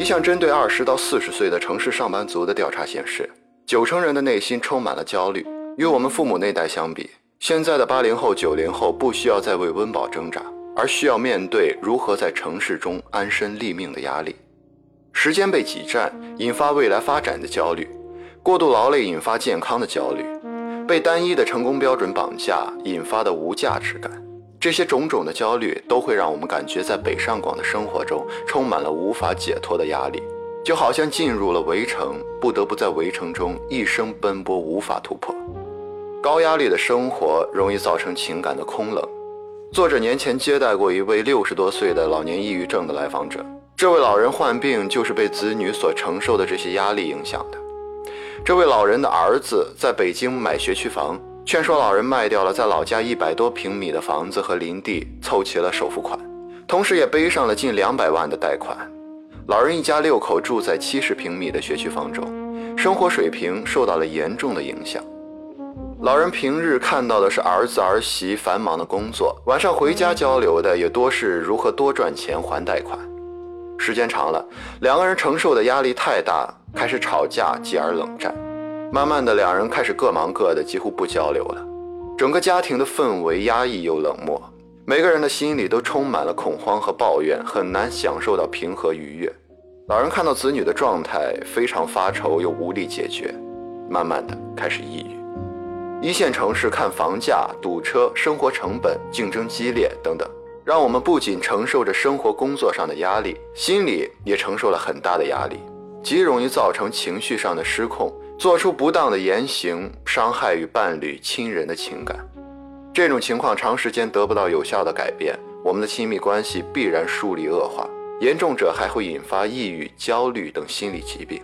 一项针对二十到四十岁的城市上班族的调查显示，九成人的内心充满了焦虑。与我们父母那代相比，现在的八零后、九零后不需要再为温饱挣扎，而需要面对如何在城市中安身立命的压力。时间被挤占，引发未来发展的焦虑；过度劳累引发健康的焦虑；被单一的成功标准绑架引发的无价值感。这些种种的焦虑都会让我们感觉在北上广的生活中充满了无法解脱的压力，就好像进入了围城，不得不在围城中一生奔波，无法突破。高压力的生活容易造成情感的空冷。作者年前接待过一位六十多岁的老年抑郁症的来访者，这位老人患病就是被子女所承受的这些压力影响的。这位老人的儿子在北京买学区房。劝说老人卖掉了在老家一百多平米的房子和林地，凑齐了首付款，同时也背上了近两百万的贷款。老人一家六口住在七十平米的学区房中，生活水平受到了严重的影响。老人平日看到的是儿子儿媳繁忙的工作，晚上回家交流的也多是如何多赚钱还贷款。时间长了，两个人承受的压力太大，开始吵架，继而冷战。慢慢的，两人开始各忙各的，几乎不交流了。整个家庭的氛围压抑又冷漠，每个人的心里都充满了恐慌和抱怨，很难享受到平和愉悦。老人看到子女的状态，非常发愁又无力解决，慢慢的开始抑郁。一线城市看房价、堵车、生活成本、竞争激烈等等，让我们不仅承受着生活工作上的压力，心里也承受了很大的压力，极容易造成情绪上的失控。做出不当的言行，伤害与伴侣、亲人的情感，这种情况长时间得不到有效的改变，我们的亲密关系必然疏离恶化，严重者还会引发抑郁、焦虑等心理疾病。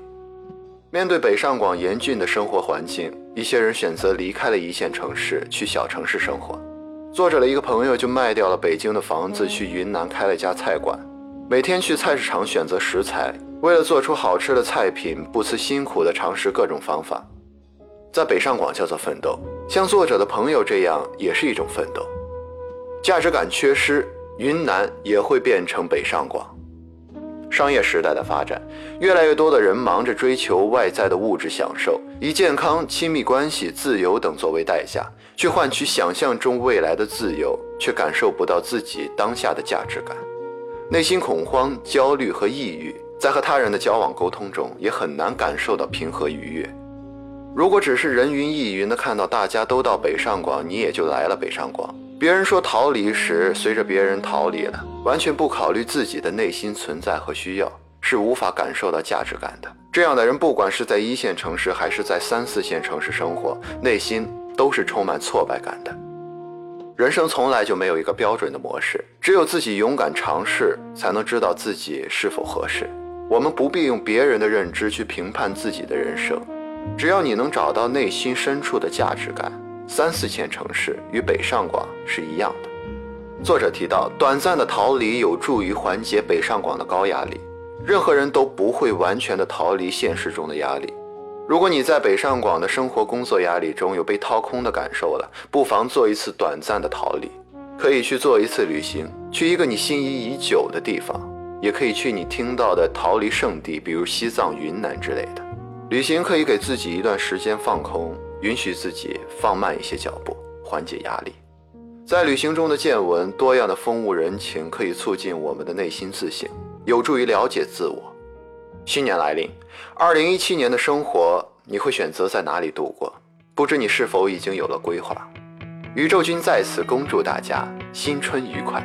面对北上广严峻的生活环境，一些人选择离开了一线城市，去小城市生活。作者的一个朋友就卖掉了北京的房子，去云南开了家菜馆，每天去菜市场选择食材。为了做出好吃的菜品，不辞辛苦地尝试各种方法，在北上广叫做奋斗，像作者的朋友这样也是一种奋斗。价值感缺失，云南也会变成北上广。商业时代的发展，越来越多的人忙着追求外在的物质享受，以健康、亲密关系、自由等作为代价，去换取想象中未来的自由，却感受不到自己当下的价值感，内心恐慌、焦虑和抑郁。在和他人的交往沟通中，也很难感受到平和愉悦。如果只是人云亦云的看到大家都到北上广，你也就来了北上广。别人说逃离时，随着别人逃离了，完全不考虑自己的内心存在和需要，是无法感受到价值感的。这样的人，不管是在一线城市还是在三四线城市生活，内心都是充满挫败感的。人生从来就没有一个标准的模式，只有自己勇敢尝试，才能知道自己是否合适。我们不必用别人的认知去评判自己的人生，只要你能找到内心深处的价值感，三四线城市与北上广是一样的。作者提到，短暂的逃离有助于缓解北上广的高压力。任何人都不会完全的逃离现实中的压力。如果你在北上广的生活工作压力中有被掏空的感受了，不妨做一次短暂的逃离，可以去做一次旅行，去一个你心仪已久的地方。也可以去你听到的逃离圣地，比如西藏、云南之类的。旅行可以给自己一段时间放空，允许自己放慢一些脚步，缓解压力。在旅行中的见闻，多样的风物人情，可以促进我们的内心自省，有助于了解自我。新年来临，二零一七年的生活，你会选择在哪里度过？不知你是否已经有了规划？宇宙君在此恭祝大家新春愉快。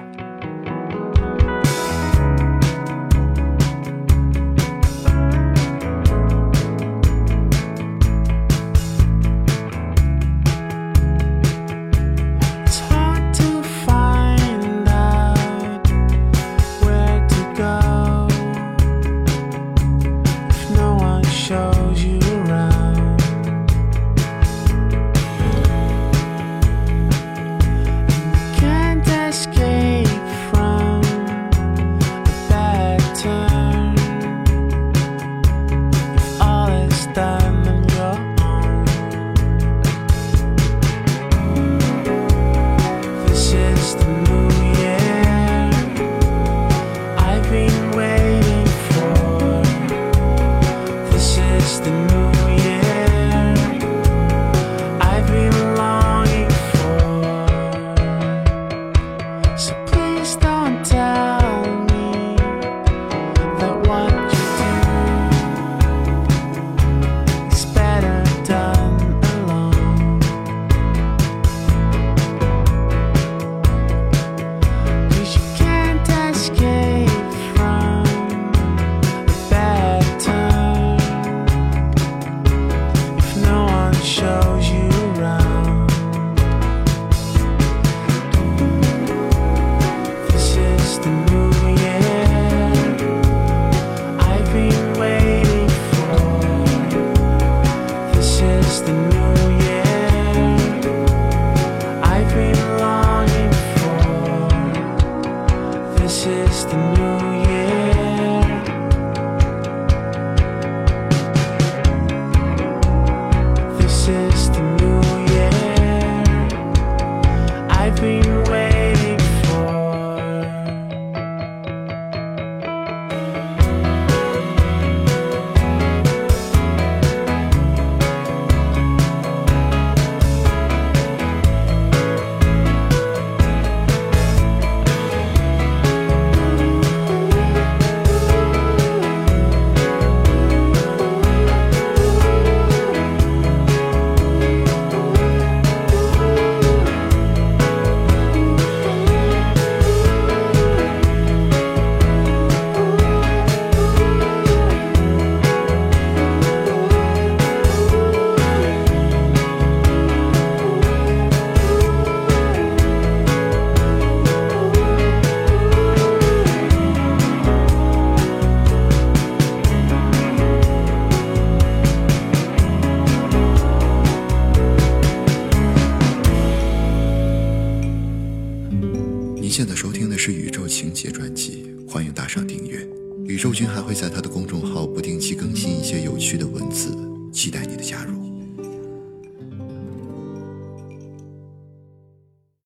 现在收听的是宇宙情节专辑欢迎打赏订阅。宇宙君还会在他的公众号不定期更新一些有趣的文字期待你的加入。